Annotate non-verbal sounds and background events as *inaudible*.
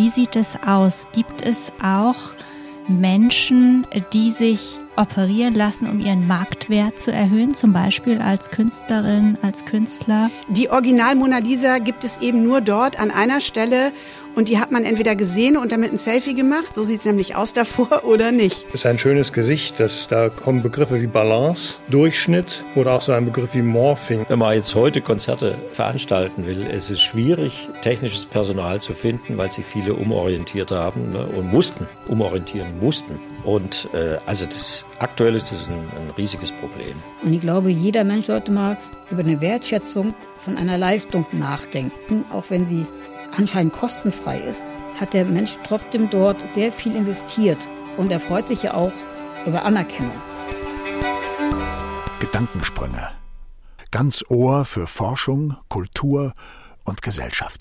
Wie sieht es aus? Gibt es auch Menschen, die sich operieren lassen, um ihren Marktwert zu erhöhen, zum Beispiel als Künstlerin, als Künstler? Die Original Mona Lisa gibt es eben nur dort an einer Stelle und die hat man entweder gesehen und damit ein Selfie gemacht, so sieht es nämlich aus davor, *laughs* oder nicht. Das ist ein schönes Gesicht, das, da kommen Begriffe wie Balance, Durchschnitt oder auch so ein Begriff wie Morphing. Wenn man jetzt heute Konzerte veranstalten will, es ist schwierig, technisches Personal zu finden, weil sich viele umorientiert haben ne, und mussten, umorientieren mussten. Und äh, also das aktuell ist das ein, ein riesiges Problem. Und ich glaube, jeder Mensch sollte mal über eine Wertschätzung von einer Leistung nachdenken, auch wenn sie anscheinend kostenfrei ist, hat der Mensch trotzdem dort sehr viel investiert und er freut sich ja auch über Anerkennung. Gedankensprünge. Ganz Ohr für Forschung, Kultur und Gesellschaft.